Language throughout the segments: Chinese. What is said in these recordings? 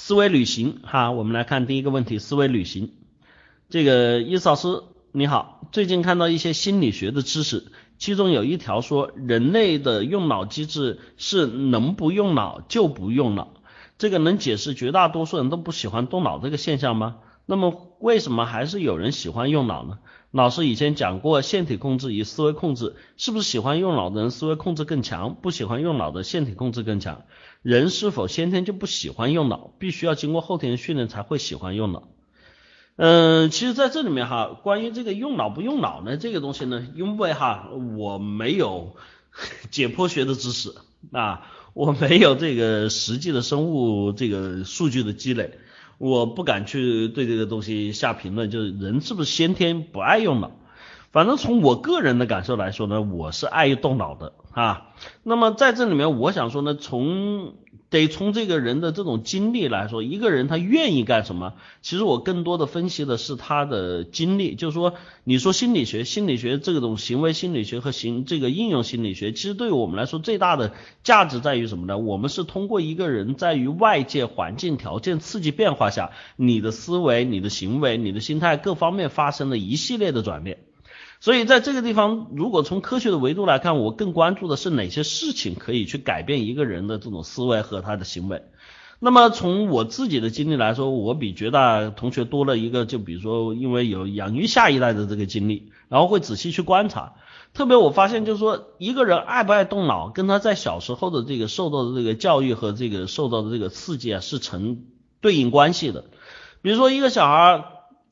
思维旅行哈，我们来看第一个问题，思维旅行。这个伊斯老师你好，最近看到一些心理学的知识，其中有一条说人类的用脑机制是能不用脑就不用脑，这个能解释绝大多数人都不喜欢动脑这个现象吗？那么为什么还是有人喜欢用脑呢？老师以前讲过腺体控制与思维控制，是不是喜欢用脑的人思维控制更强，不喜欢用脑的腺体控制更强？人是否先天就不喜欢用脑，必须要经过后天训练才会喜欢用脑？嗯，其实在这里面哈，关于这个用脑不用脑呢，这个东西呢，因为哈我没有 解剖学的知识啊，我没有这个实际的生物这个数据的积累。我不敢去对这个东西下评论，就是人是不是先天不爱用脑？反正从我个人的感受来说呢，我是爱动脑的啊。那么在这里面，我想说呢，从得从这个人的这种经历来说，一个人他愿意干什么？其实我更多的分析的是他的经历，就是说，你说心理学，心理学这种行为心理学和行这个应用心理学，其实对于我们来说最大的价值在于什么呢？我们是通过一个人在于外界环境条件刺激变化下，你的思维、你的行为、你的心态各方面发生了一系列的转变。所以在这个地方，如果从科学的维度来看，我更关注的是哪些事情可以去改变一个人的这种思维和他的行为。那么从我自己的经历来说，我比绝大同学多了一个，就比如说因为有养育下一代的这个经历，然后会仔细去观察。特别我发现就是说，一个人爱不爱动脑，跟他在小时候的这个受到的这个教育和这个受到的这个刺激啊，是成对应关系的。比如说一个小孩。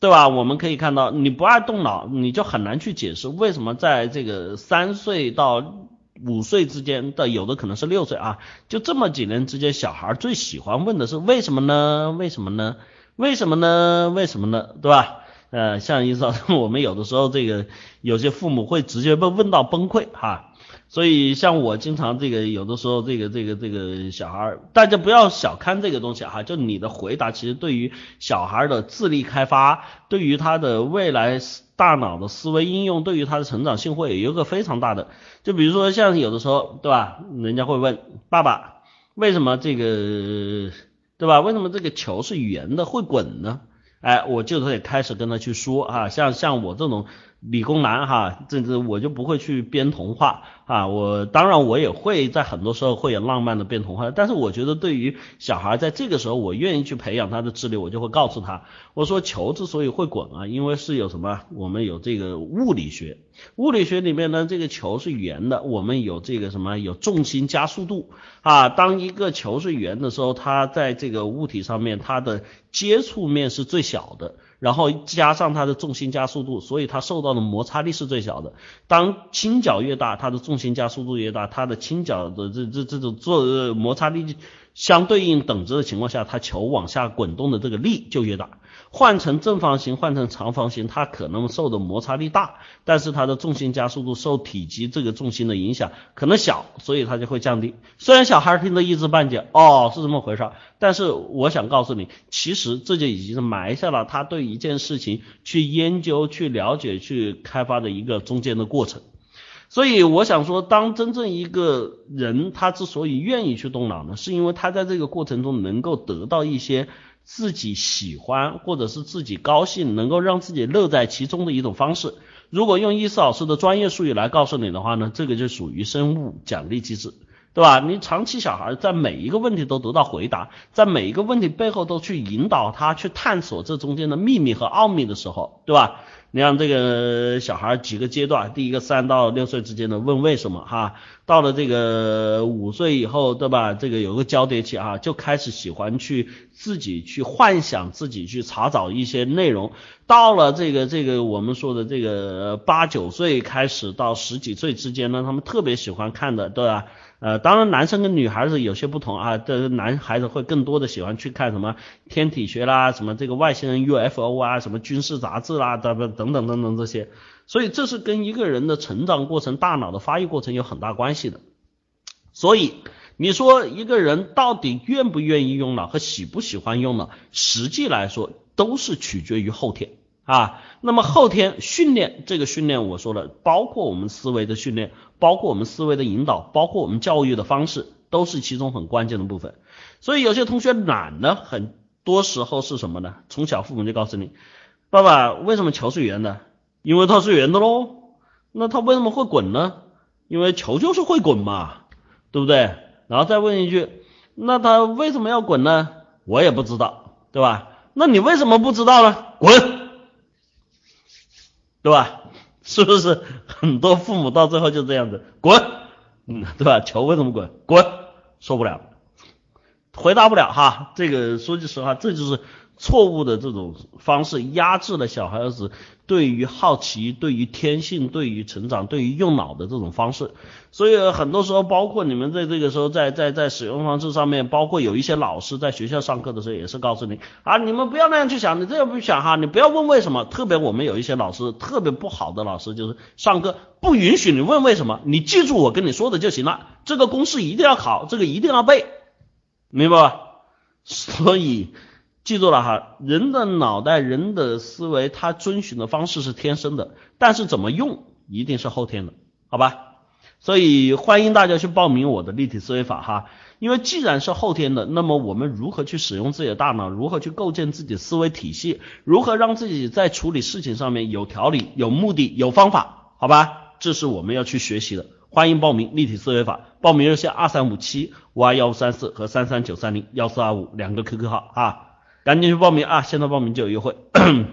对吧？我们可以看到，你不爱动脑，你就很难去解释为什么在这个三岁到五岁之间的，有的可能是六岁啊，就这么几年之间，小孩最喜欢问的是为什么呢？为什么呢？为什么呢？为什么呢？对吧？呃，像意思说，我们有的时候这个有些父母会直接被问到崩溃哈。所以，像我经常这个有的时候，这个这个这个小孩儿，大家不要小看这个东西哈。就你的回答，其实对于小孩的智力开发，对于他的未来大脑的思维应用，对于他的成长性会有一个非常大的。就比如说，像有的时候，对吧？人家会问爸爸，为什么这个，对吧？为什么这个球是圆的会滚呢？哎，我就得开始跟他去说啊，像像我这种。理工男哈，这这我就不会去编童话啊，我当然我也会在很多时候会有浪漫的编童话，但是我觉得对于小孩在这个时候，我愿意去培养他的智力，我就会告诉他，我说球之所以会滚啊，因为是有什么，我们有这个物理学，物理学里面呢，这个球是圆的，我们有这个什么有重心加速度啊，当一个球是圆的时候，它在这个物体上面，它的接触面是最小的。然后加上它的重心加速度，所以它受到的摩擦力是最小的。当倾角越大，它的重心加速度越大，它的倾角的这这这种做摩擦力相对应等值的情况下，它球往下滚动的这个力就越大。换成正方形，换成长方形，它可能受的摩擦力大，但是它的重心加速度受体积这个重心的影响可能小，所以它就会降低。虽然小孩听得一知半解，哦，是这么回事，但是我想告诉你，其实这就已经是埋下了他对一件事情去研究、去了解、去开发的一个中间的过程。所以我想说，当真正一个人他之所以愿意去动脑呢，是因为他在这个过程中能够得到一些。自己喜欢或者是自己高兴，能够让自己乐在其中的一种方式。如果用易思老师的专业术语来告诉你的话呢，这个就属于生物奖励机制，对吧？你长期小孩在每一个问题都得到回答，在每一个问题背后都去引导他去探索这中间的秘密和奥秘的时候，对吧？你像这个小孩几个阶段，第一个三到六岁之间的问为什么哈，到了这个五岁以后，对吧？这个有个交叠期啊，就开始喜欢去自己去幻想，自己去查找一些内容。到了这个这个我们说的这个八九岁开始到十几岁之间呢，他们特别喜欢看的，对吧？呃，当然，男生跟女孩子有些不同啊。这男孩子会更多的喜欢去看什么天体学啦，什么这个外星人 UFO 啊，什么军事杂志啦，等等等等等等这些。所以这是跟一个人的成长过程、大脑的发育过程有很大关系的。所以你说一个人到底愿不愿意用脑和喜不喜欢用脑，实际来说都是取决于后天。啊，那么后天训练这个训练，我说了，包括我们思维的训练，包括我们思维的引导，包括我们教育的方式，都是其中很关键的部分。所以有些同学懒呢，很多时候是什么呢？从小父母就告诉你，爸爸为什么球是圆的？因为它是圆的喽。那它为什么会滚呢？因为球就是会滚嘛，对不对？然后再问一句，那它为什么要滚呢？我也不知道，对吧？那你为什么不知道呢？滚，对吧？是不是很多父母到最后就这样子滚，嗯，对吧？球为什么滚？滚，受不了，回答不了哈。这个说句实话，这就是错误的这种方式，压制了小孩子。对于好奇，对于天性，对于成长，对于用脑的这种方式，所以很多时候，包括你们在这个时候，在在在使用方式上面，包括有一些老师在学校上课的时候，也是告诉你啊，你们不要那样去想，你这样不想哈，你不要问为什么。特别我们有一些老师特别不好的老师，就是上课不允许你问为什么，你记住我跟你说的就行了。这个公式一定要考，这个一定要背，明白吧？所以。记住了哈，人的脑袋、人的思维，它遵循的方式是天生的，但是怎么用一定是后天的，好吧？所以欢迎大家去报名我的立体思维法哈，因为既然是后天的，那么我们如何去使用自己的大脑，如何去构建自己的思维体系，如何让自己在处理事情上面有条理、有目的、有方法，好吧？这是我们要去学习的。欢迎报名立体思维法，报名热线二三五七五二幺五三四和三三九三零幺四二五两个 QQ 号啊。赶紧去报名啊！现在报名就有优惠。